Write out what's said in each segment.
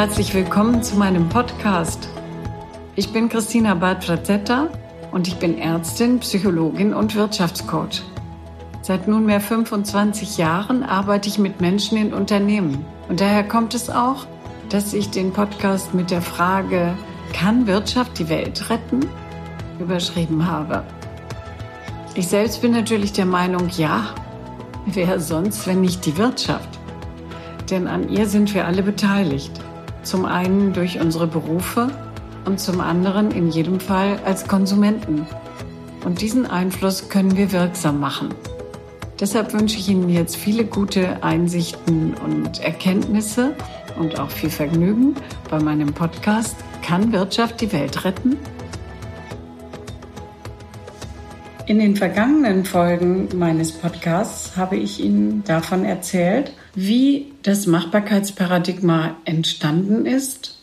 Herzlich willkommen zu meinem Podcast. Ich bin Christina Bad-Frazetta und ich bin Ärztin, Psychologin und Wirtschaftscoach. Seit nunmehr 25 Jahren arbeite ich mit Menschen in Unternehmen. Und daher kommt es auch, dass ich den Podcast mit der Frage, kann Wirtschaft die Welt retten? überschrieben habe. Ich selbst bin natürlich der Meinung, ja, wer sonst, wenn nicht die Wirtschaft? denn an ihr sind wir alle beteiligt. Zum einen durch unsere Berufe und zum anderen in jedem Fall als Konsumenten. Und diesen Einfluss können wir wirksam machen. Deshalb wünsche ich Ihnen jetzt viele gute Einsichten und Erkenntnisse und auch viel Vergnügen bei meinem Podcast Kann Wirtschaft die Welt retten? In den vergangenen Folgen meines Podcasts habe ich Ihnen davon erzählt, wie das Machbarkeitsparadigma entstanden ist,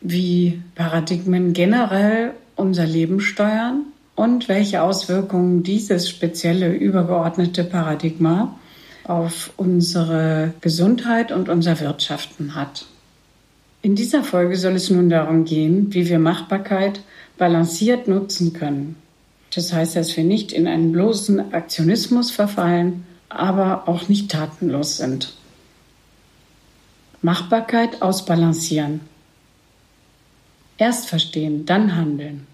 wie Paradigmen generell unser Leben steuern und welche Auswirkungen dieses spezielle übergeordnete Paradigma auf unsere Gesundheit und unser Wirtschaften hat. In dieser Folge soll es nun darum gehen, wie wir Machbarkeit balanciert nutzen können das heißt, dass wir nicht in einen bloßen Aktionismus verfallen, aber auch nicht tatenlos sind. Machbarkeit ausbalancieren. Erst verstehen, dann handeln.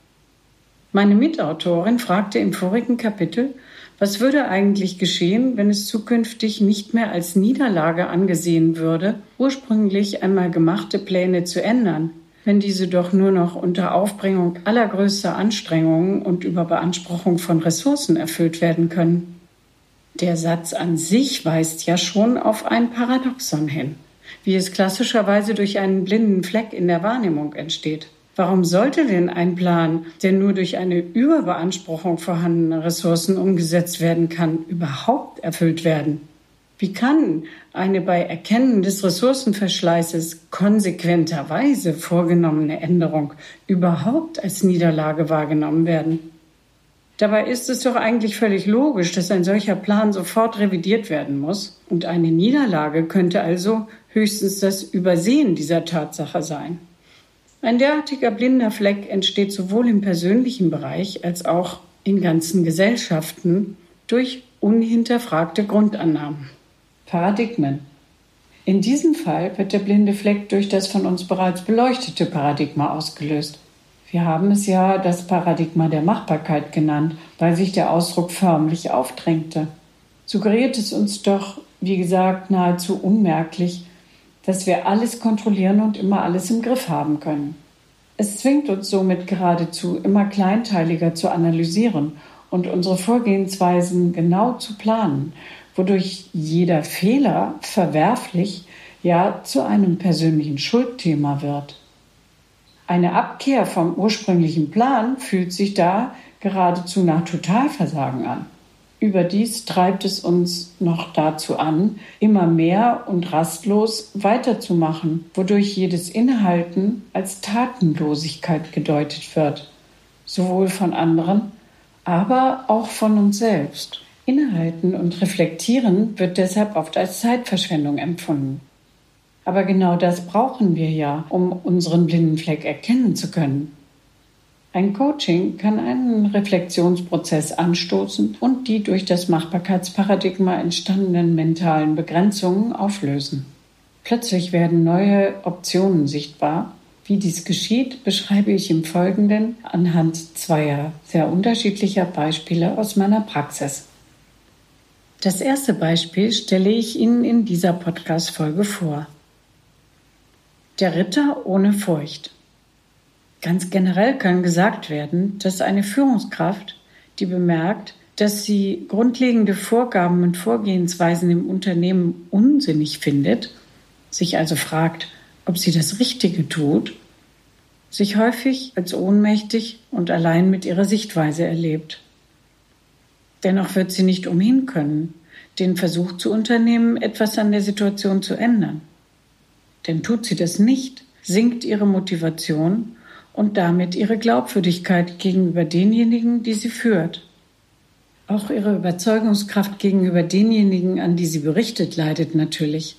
Meine Mitautorin fragte im vorigen Kapitel, was würde eigentlich geschehen, wenn es zukünftig nicht mehr als Niederlage angesehen würde, ursprünglich einmal gemachte Pläne zu ändern, wenn diese doch nur noch unter Aufbringung allergrößter Anstrengungen und über Beanspruchung von Ressourcen erfüllt werden können. Der Satz an sich weist ja schon auf ein Paradoxon hin, wie es klassischerweise durch einen blinden Fleck in der Wahrnehmung entsteht. Warum sollte denn ein Plan, der nur durch eine Überbeanspruchung vorhandener Ressourcen umgesetzt werden kann, überhaupt erfüllt werden? Wie kann eine bei Erkennen des Ressourcenverschleißes konsequenterweise vorgenommene Änderung überhaupt als Niederlage wahrgenommen werden? Dabei ist es doch eigentlich völlig logisch, dass ein solcher Plan sofort revidiert werden muss, und eine Niederlage könnte also höchstens das Übersehen dieser Tatsache sein. Ein derartiger blinder Fleck entsteht sowohl im persönlichen Bereich als auch in ganzen Gesellschaften durch unhinterfragte Grundannahmen. Paradigmen. In diesem Fall wird der blinde Fleck durch das von uns bereits beleuchtete Paradigma ausgelöst. Wir haben es ja das Paradigma der Machbarkeit genannt, weil sich der Ausdruck förmlich aufdrängte. Suggeriert es uns doch, wie gesagt, nahezu unmerklich, dass wir alles kontrollieren und immer alles im Griff haben können. Es zwingt uns somit geradezu immer kleinteiliger zu analysieren und unsere Vorgehensweisen genau zu planen, wodurch jeder Fehler verwerflich, ja zu einem persönlichen Schuldthema wird. Eine Abkehr vom ursprünglichen Plan fühlt sich da geradezu nach Totalversagen an. Überdies treibt es uns noch dazu an, immer mehr und rastlos weiterzumachen, wodurch jedes Inhalten als Tatenlosigkeit gedeutet wird, sowohl von anderen, aber auch von uns selbst. Innehalten und Reflektieren wird deshalb oft als Zeitverschwendung empfunden. Aber genau das brauchen wir ja, um unseren blinden Fleck erkennen zu können. Ein Coaching kann einen Reflexionsprozess anstoßen und die durch das Machbarkeitsparadigma entstandenen mentalen Begrenzungen auflösen. Plötzlich werden neue Optionen sichtbar. Wie dies geschieht, beschreibe ich im Folgenden anhand zweier sehr unterschiedlicher Beispiele aus meiner Praxis. Das erste Beispiel stelle ich Ihnen in dieser Podcast-Folge vor. Der Ritter ohne Furcht. Ganz generell kann gesagt werden, dass eine Führungskraft, die bemerkt, dass sie grundlegende Vorgaben und Vorgehensweisen im Unternehmen unsinnig findet, sich also fragt, ob sie das Richtige tut, sich häufig als ohnmächtig und allein mit ihrer Sichtweise erlebt. Dennoch wird sie nicht umhin können, den Versuch zu unternehmen, etwas an der Situation zu ändern. Denn tut sie das nicht, sinkt ihre Motivation und damit ihre Glaubwürdigkeit gegenüber denjenigen, die sie führt. Auch ihre Überzeugungskraft gegenüber denjenigen, an die sie berichtet, leidet natürlich.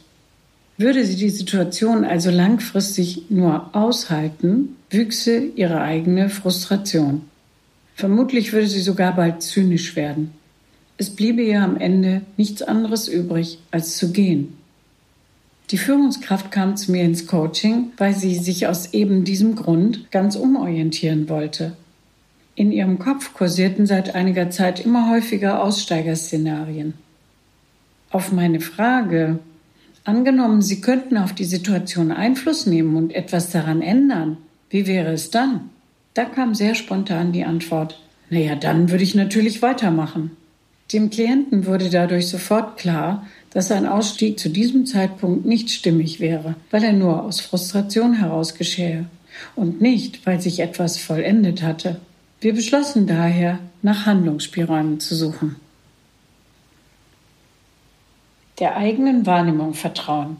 Würde sie die Situation also langfristig nur aushalten, wüchse ihre eigene Frustration. Vermutlich würde sie sogar bald zynisch werden. Es bliebe ihr am Ende nichts anderes übrig, als zu gehen. Die Führungskraft kam zu mir ins Coaching, weil sie sich aus eben diesem Grund ganz umorientieren wollte. In ihrem Kopf kursierten seit einiger Zeit immer häufiger Aussteigerszenarien. Auf meine Frage, Angenommen, Sie könnten auf die Situation Einfluss nehmen und etwas daran ändern. Wie wäre es dann? Da kam sehr spontan die Antwort, naja, dann würde ich natürlich weitermachen. Dem Klienten wurde dadurch sofort klar, dass ein Ausstieg zu diesem Zeitpunkt nicht stimmig wäre, weil er nur aus Frustration heraus geschehe und nicht, weil sich etwas vollendet hatte. Wir beschlossen daher, nach Handlungsspielräumen zu suchen der eigenen Wahrnehmung vertrauen.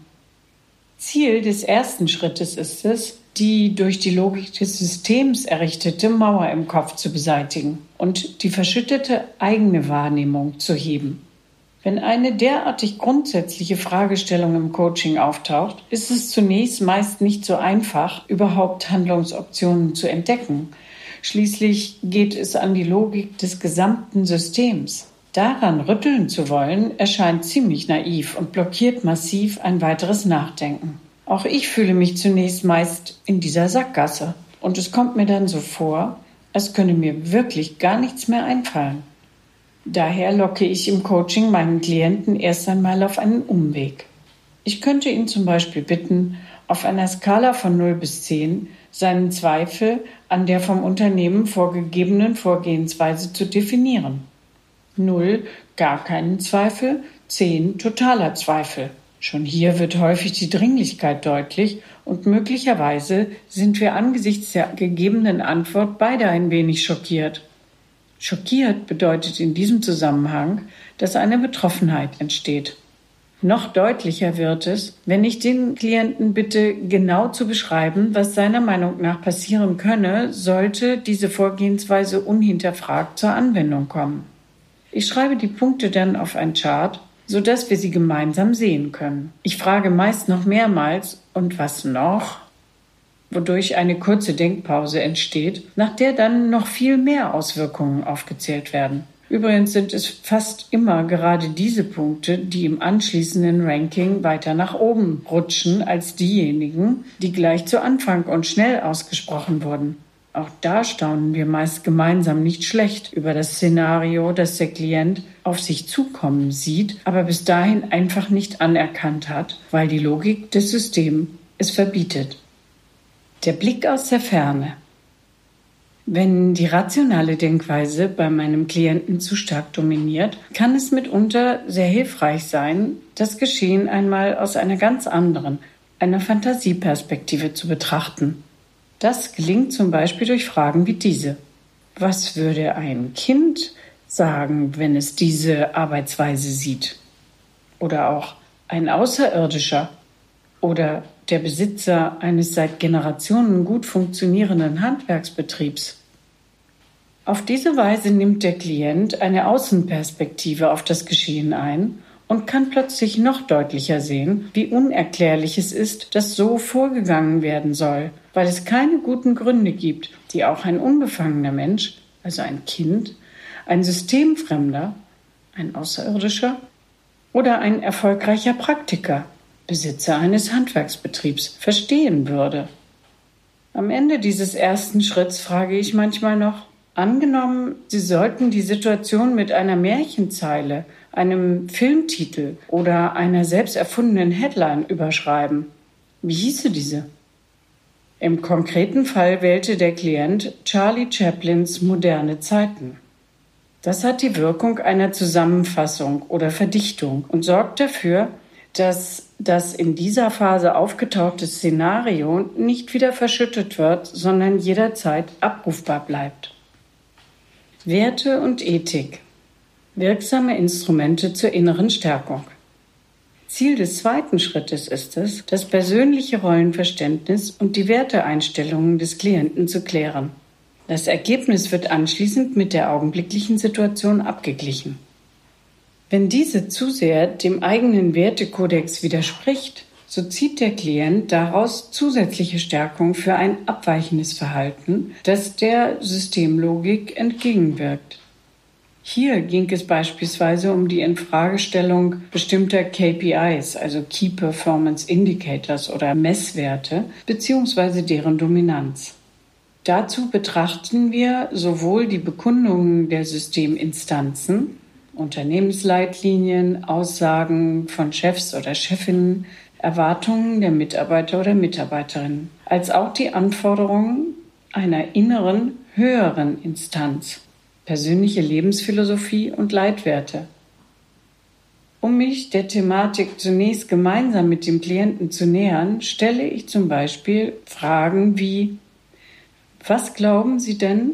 Ziel des ersten Schrittes ist es, die durch die Logik des Systems errichtete Mauer im Kopf zu beseitigen und die verschüttete eigene Wahrnehmung zu heben. Wenn eine derartig grundsätzliche Fragestellung im Coaching auftaucht, ist es zunächst meist nicht so einfach, überhaupt Handlungsoptionen zu entdecken. Schließlich geht es an die Logik des gesamten Systems. Daran rütteln zu wollen, erscheint ziemlich naiv und blockiert massiv ein weiteres Nachdenken. Auch ich fühle mich zunächst meist in dieser Sackgasse und es kommt mir dann so vor, als könne mir wirklich gar nichts mehr einfallen. Daher locke ich im Coaching meinen Klienten erst einmal auf einen Umweg. Ich könnte ihn zum Beispiel bitten, auf einer Skala von 0 bis 10 seinen Zweifel an der vom Unternehmen vorgegebenen Vorgehensweise zu definieren. 0 gar keinen Zweifel, 10 totaler Zweifel. Schon hier wird häufig die Dringlichkeit deutlich und möglicherweise sind wir angesichts der gegebenen Antwort beide ein wenig schockiert. Schockiert bedeutet in diesem Zusammenhang, dass eine Betroffenheit entsteht. Noch deutlicher wird es, wenn ich den Klienten bitte, genau zu beschreiben, was seiner Meinung nach passieren könne, sollte diese Vorgehensweise unhinterfragt zur Anwendung kommen. Ich schreibe die Punkte dann auf ein Chart, so dass wir sie gemeinsam sehen können. Ich frage meist noch mehrmals, und was noch? wodurch eine kurze Denkpause entsteht, nach der dann noch viel mehr Auswirkungen aufgezählt werden. Übrigens sind es fast immer gerade diese Punkte, die im anschließenden Ranking weiter nach oben rutschen als diejenigen, die gleich zu Anfang und schnell ausgesprochen wurden. Auch da staunen wir meist gemeinsam nicht schlecht über das Szenario, das der Klient auf sich zukommen sieht, aber bis dahin einfach nicht anerkannt hat, weil die Logik des Systems es verbietet. Der Blick aus der Ferne. Wenn die rationale Denkweise bei meinem Klienten zu stark dominiert, kann es mitunter sehr hilfreich sein, das Geschehen einmal aus einer ganz anderen, einer Fantasieperspektive zu betrachten. Das gelingt zum Beispiel durch Fragen wie diese. Was würde ein Kind sagen, wenn es diese Arbeitsweise sieht? Oder auch ein Außerirdischer oder der Besitzer eines seit Generationen gut funktionierenden Handwerksbetriebs. Auf diese Weise nimmt der Klient eine Außenperspektive auf das Geschehen ein und kann plötzlich noch deutlicher sehen, wie unerklärlich es ist, dass so vorgegangen werden soll, weil es keine guten Gründe gibt, die auch ein unbefangener Mensch, also ein Kind, ein Systemfremder, ein Außerirdischer oder ein erfolgreicher Praktiker, Besitzer eines Handwerksbetriebs, verstehen würde. Am Ende dieses ersten Schritts frage ich manchmal noch, angenommen, Sie sollten die Situation mit einer Märchenzeile einem Filmtitel oder einer selbst erfundenen Headline überschreiben. Wie hieße diese? Im konkreten Fall wählte der Klient Charlie Chaplins Moderne Zeiten. Das hat die Wirkung einer Zusammenfassung oder Verdichtung und sorgt dafür, dass das in dieser Phase aufgetauchte Szenario nicht wieder verschüttet wird, sondern jederzeit abrufbar bleibt. Werte und Ethik wirksame Instrumente zur inneren Stärkung. Ziel des zweiten Schrittes ist es, das persönliche Rollenverständnis und die Werteeinstellungen des Klienten zu klären. Das Ergebnis wird anschließend mit der augenblicklichen Situation abgeglichen. Wenn diese zu sehr dem eigenen Wertekodex widerspricht, so zieht der Klient daraus zusätzliche Stärkung für ein abweichendes Verhalten, das der Systemlogik entgegenwirkt. Hier ging es beispielsweise um die Infragestellung bestimmter KPIs, also Key Performance Indicators oder Messwerte, beziehungsweise deren Dominanz. Dazu betrachten wir sowohl die Bekundungen der Systeminstanzen, Unternehmensleitlinien, Aussagen von Chefs oder Chefinnen, Erwartungen der Mitarbeiter oder Mitarbeiterinnen, als auch die Anforderungen einer inneren, höheren Instanz, persönliche Lebensphilosophie und Leitwerte. Um mich der Thematik zunächst gemeinsam mit dem Klienten zu nähern, stelle ich zum Beispiel Fragen wie Was glauben Sie denn,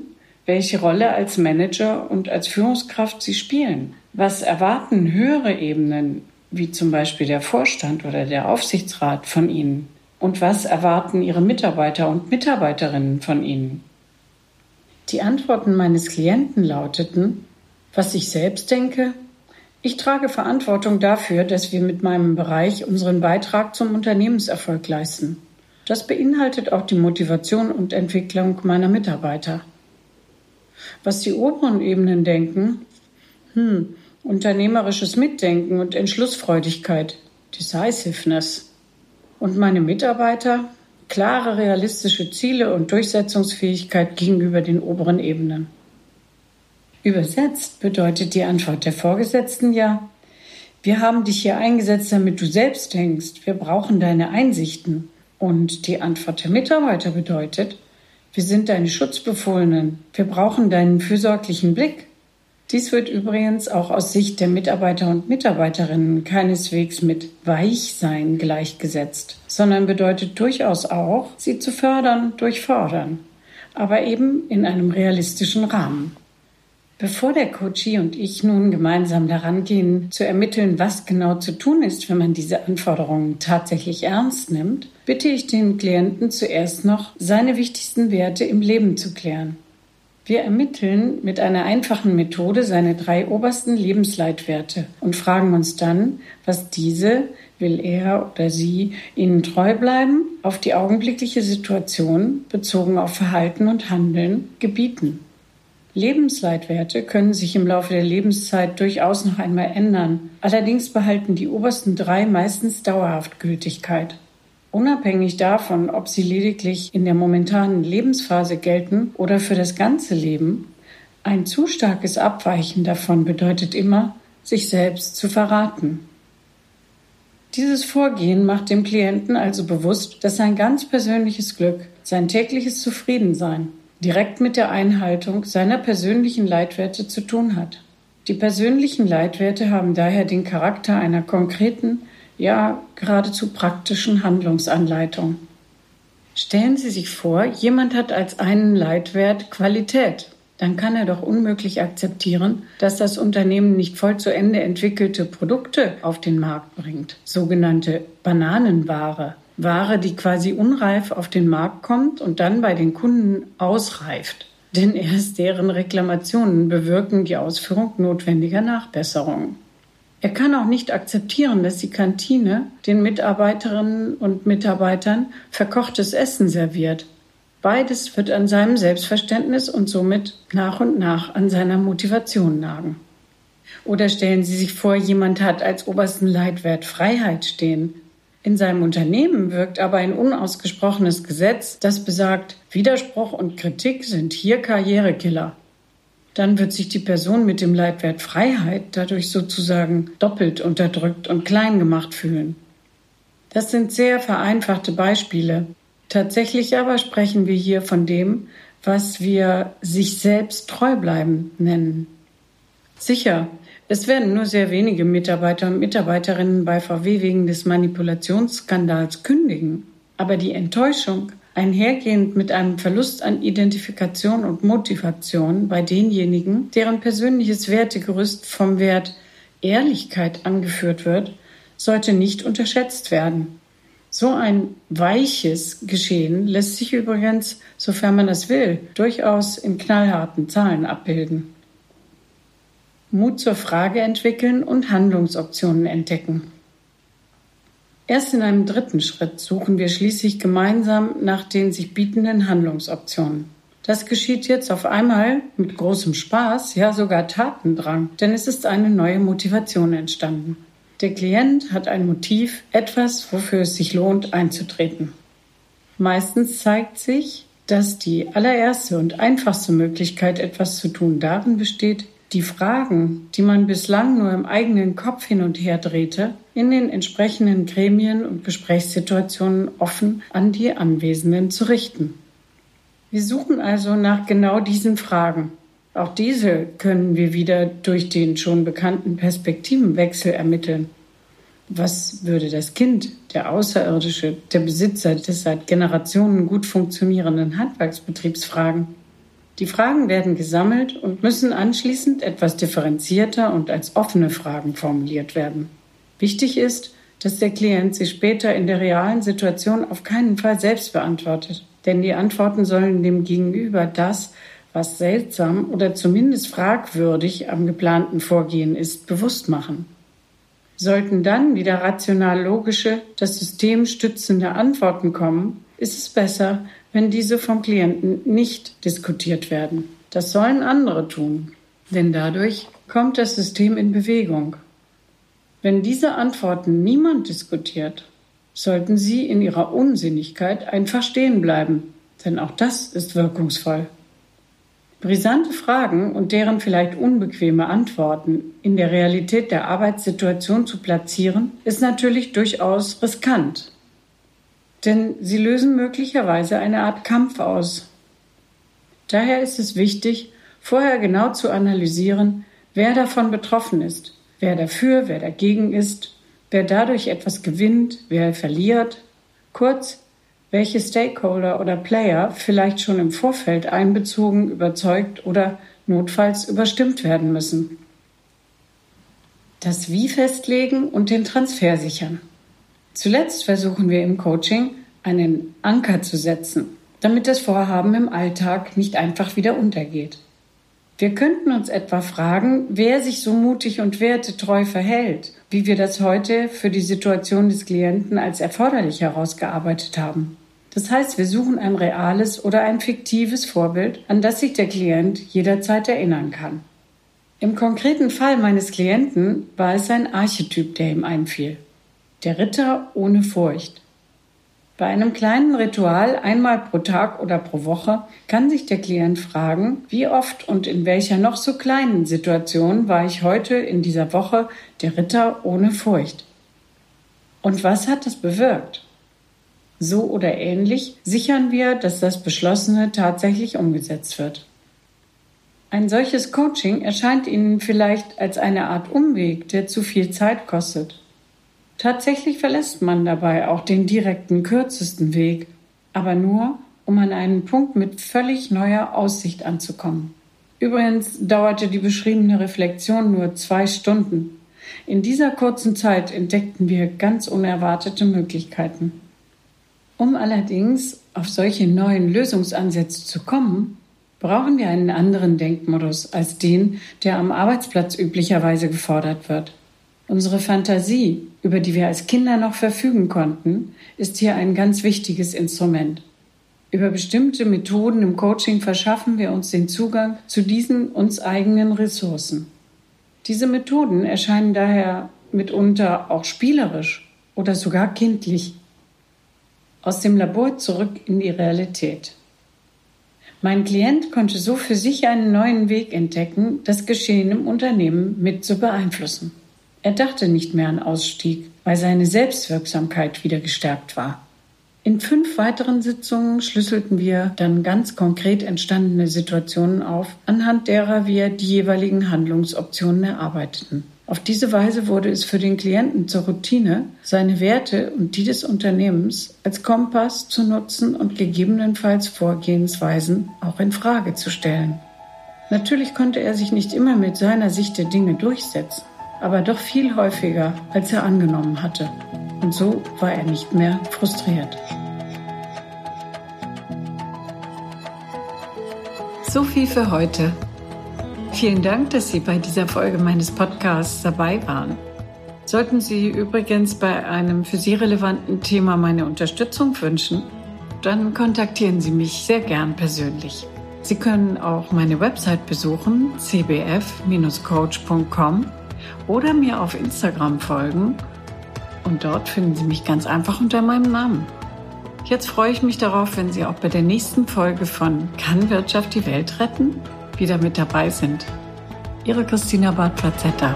welche Rolle als Manager und als Führungskraft Sie spielen? Was erwarten höhere Ebenen, wie zum Beispiel der Vorstand oder der Aufsichtsrat von Ihnen? Und was erwarten Ihre Mitarbeiter und Mitarbeiterinnen von Ihnen? Die Antworten meines Klienten lauteten, was ich selbst denke, ich trage Verantwortung dafür, dass wir mit meinem Bereich unseren Beitrag zum Unternehmenserfolg leisten. Das beinhaltet auch die Motivation und Entwicklung meiner Mitarbeiter. Was die oberen Ebenen denken, hm, unternehmerisches Mitdenken und Entschlussfreudigkeit, Decisiveness. Und meine Mitarbeiter, klare realistische Ziele und Durchsetzungsfähigkeit gegenüber den oberen Ebenen. Übersetzt bedeutet die Antwort der Vorgesetzten ja, wir haben dich hier eingesetzt, damit du selbst denkst, wir brauchen deine Einsichten. Und die Antwort der Mitarbeiter bedeutet, wir sind deine Schutzbefohlenen, wir brauchen deinen fürsorglichen Blick. Dies wird übrigens auch aus Sicht der Mitarbeiter und Mitarbeiterinnen keineswegs mit Weichsein gleichgesetzt, sondern bedeutet durchaus auch, sie zu fördern durch Fordern, aber eben in einem realistischen Rahmen. Bevor der Coachie und ich nun gemeinsam daran gehen, zu ermitteln, was genau zu tun ist, wenn man diese Anforderungen tatsächlich ernst nimmt, bitte ich den Klienten zuerst noch, seine wichtigsten Werte im Leben zu klären. Wir ermitteln mit einer einfachen Methode seine drei obersten Lebensleitwerte und fragen uns dann, was diese, will er oder sie ihnen treu bleiben, auf die augenblickliche Situation bezogen auf Verhalten und Handeln gebieten. Lebensleitwerte können sich im Laufe der Lebenszeit durchaus noch einmal ändern. Allerdings behalten die obersten drei meistens dauerhaft Gültigkeit. Unabhängig davon, ob sie lediglich in der momentanen Lebensphase gelten oder für das ganze Leben, ein zu starkes Abweichen davon bedeutet immer, sich selbst zu verraten. Dieses Vorgehen macht dem Klienten also bewusst, dass sein ganz persönliches Glück, sein tägliches Zufriedensein direkt mit der Einhaltung seiner persönlichen Leitwerte zu tun hat. Die persönlichen Leitwerte haben daher den Charakter einer konkreten, ja geradezu praktischen Handlungsanleitung. Stellen Sie sich vor, jemand hat als einen Leitwert Qualität. Dann kann er doch unmöglich akzeptieren, dass das Unternehmen nicht voll zu Ende entwickelte Produkte auf den Markt bringt, sogenannte Bananenware. Ware, die quasi unreif auf den Markt kommt und dann bei den Kunden ausreift. Denn erst deren Reklamationen bewirken die Ausführung notwendiger Nachbesserungen. Er kann auch nicht akzeptieren, dass die Kantine den Mitarbeiterinnen und Mitarbeitern verkochtes Essen serviert. Beides wird an seinem Selbstverständnis und somit nach und nach an seiner Motivation nagen. Oder stellen Sie sich vor, jemand hat als obersten Leitwert Freiheit stehen. In seinem Unternehmen wirkt aber ein unausgesprochenes Gesetz, das besagt, Widerspruch und Kritik sind hier Karrierekiller dann wird sich die Person mit dem Leitwert Freiheit dadurch sozusagen doppelt unterdrückt und klein gemacht fühlen. Das sind sehr vereinfachte Beispiele. Tatsächlich aber sprechen wir hier von dem, was wir sich selbst treu bleiben nennen. Sicher, es werden nur sehr wenige Mitarbeiter und Mitarbeiterinnen bei VW wegen des Manipulationsskandals kündigen. Aber die Enttäuschung, einhergehend mit einem Verlust an Identifikation und Motivation bei denjenigen, deren persönliches Wertegerüst vom Wert Ehrlichkeit angeführt wird, sollte nicht unterschätzt werden. So ein weiches Geschehen lässt sich übrigens, sofern man es will, durchaus in knallharten Zahlen abbilden. Mut zur Frage entwickeln und Handlungsoptionen entdecken. Erst in einem dritten Schritt suchen wir schließlich gemeinsam nach den sich bietenden Handlungsoptionen. Das geschieht jetzt auf einmal mit großem Spaß, ja sogar Tatendrang, denn es ist eine neue Motivation entstanden. Der Klient hat ein Motiv, etwas, wofür es sich lohnt, einzutreten. Meistens zeigt sich, dass die allererste und einfachste Möglichkeit, etwas zu tun, darin besteht, die Fragen, die man bislang nur im eigenen Kopf hin und her drehte, in den entsprechenden Gremien und Gesprächssituationen offen an die Anwesenden zu richten. Wir suchen also nach genau diesen Fragen. Auch diese können wir wieder durch den schon bekannten Perspektivenwechsel ermitteln. Was würde das Kind, der Außerirdische, der Besitzer des seit Generationen gut funktionierenden Handwerksbetriebs fragen? Die Fragen werden gesammelt und müssen anschließend etwas differenzierter und als offene Fragen formuliert werden. Wichtig ist, dass der Klient sie später in der realen Situation auf keinen Fall selbst beantwortet, denn die Antworten sollen dem Gegenüber das, was seltsam oder zumindest fragwürdig am geplanten Vorgehen ist, bewusst machen. Sollten dann wieder rational logische, das System stützende Antworten kommen, ist es besser, wenn diese vom Klienten nicht diskutiert werden. Das sollen andere tun, denn dadurch kommt das System in Bewegung. Wenn diese Antworten niemand diskutiert, sollten sie in ihrer Unsinnigkeit einfach stehen bleiben, denn auch das ist wirkungsvoll. Brisante Fragen und deren vielleicht unbequeme Antworten in der Realität der Arbeitssituation zu platzieren, ist natürlich durchaus riskant denn sie lösen möglicherweise eine Art Kampf aus. Daher ist es wichtig, vorher genau zu analysieren, wer davon betroffen ist, wer dafür, wer dagegen ist, wer dadurch etwas gewinnt, wer verliert, kurz, welche Stakeholder oder Player vielleicht schon im Vorfeld einbezogen, überzeugt oder notfalls überstimmt werden müssen. Das Wie festlegen und den Transfer sichern. Zuletzt versuchen wir im Coaching einen Anker zu setzen, damit das Vorhaben im Alltag nicht einfach wieder untergeht. Wir könnten uns etwa fragen, wer sich so mutig und wertetreu verhält, wie wir das heute für die Situation des Klienten als erforderlich herausgearbeitet haben. Das heißt, wir suchen ein reales oder ein fiktives Vorbild, an das sich der Klient jederzeit erinnern kann. Im konkreten Fall meines Klienten war es ein Archetyp, der ihm einfiel. Der Ritter ohne Furcht. Bei einem kleinen Ritual einmal pro Tag oder pro Woche kann sich der Klient fragen, wie oft und in welcher noch so kleinen Situation war ich heute in dieser Woche der Ritter ohne Furcht. Und was hat das bewirkt? So oder ähnlich sichern wir, dass das Beschlossene tatsächlich umgesetzt wird. Ein solches Coaching erscheint Ihnen vielleicht als eine Art Umweg, der zu viel Zeit kostet. Tatsächlich verlässt man dabei auch den direkten, kürzesten Weg, aber nur, um an einen Punkt mit völlig neuer Aussicht anzukommen. Übrigens dauerte die beschriebene Reflexion nur zwei Stunden. In dieser kurzen Zeit entdeckten wir ganz unerwartete Möglichkeiten. Um allerdings auf solche neuen Lösungsansätze zu kommen, brauchen wir einen anderen Denkmodus als den, der am Arbeitsplatz üblicherweise gefordert wird. Unsere Fantasie, über die wir als Kinder noch verfügen konnten, ist hier ein ganz wichtiges Instrument. Über bestimmte Methoden im Coaching verschaffen wir uns den Zugang zu diesen uns eigenen Ressourcen. Diese Methoden erscheinen daher mitunter auch spielerisch oder sogar kindlich. Aus dem Labor zurück in die Realität. Mein Klient konnte so für sich einen neuen Weg entdecken, das Geschehen im Unternehmen mit zu beeinflussen. Er dachte nicht mehr an Ausstieg, weil seine Selbstwirksamkeit wieder gestärkt war. In fünf weiteren Sitzungen schlüsselten wir dann ganz konkret entstandene Situationen auf, anhand derer wir die jeweiligen Handlungsoptionen erarbeiteten. Auf diese Weise wurde es für den Klienten zur Routine, seine Werte und die des Unternehmens als Kompass zu nutzen und gegebenenfalls Vorgehensweisen auch in Frage zu stellen. Natürlich konnte er sich nicht immer mit seiner Sicht der Dinge durchsetzen aber doch viel häufiger, als er angenommen hatte. Und so war er nicht mehr frustriert. So viel für heute. Vielen Dank, dass Sie bei dieser Folge meines Podcasts dabei waren. Sollten Sie übrigens bei einem für Sie relevanten Thema meine Unterstützung wünschen, dann kontaktieren Sie mich sehr gern persönlich. Sie können auch meine Website besuchen, cbf-coach.com oder mir auf Instagram folgen und dort finden Sie mich ganz einfach unter meinem Namen. Jetzt freue ich mich darauf, wenn Sie auch bei der nächsten Folge von Kann Wirtschaft die Welt retten wieder mit dabei sind. Ihre Christina Bartplazetta.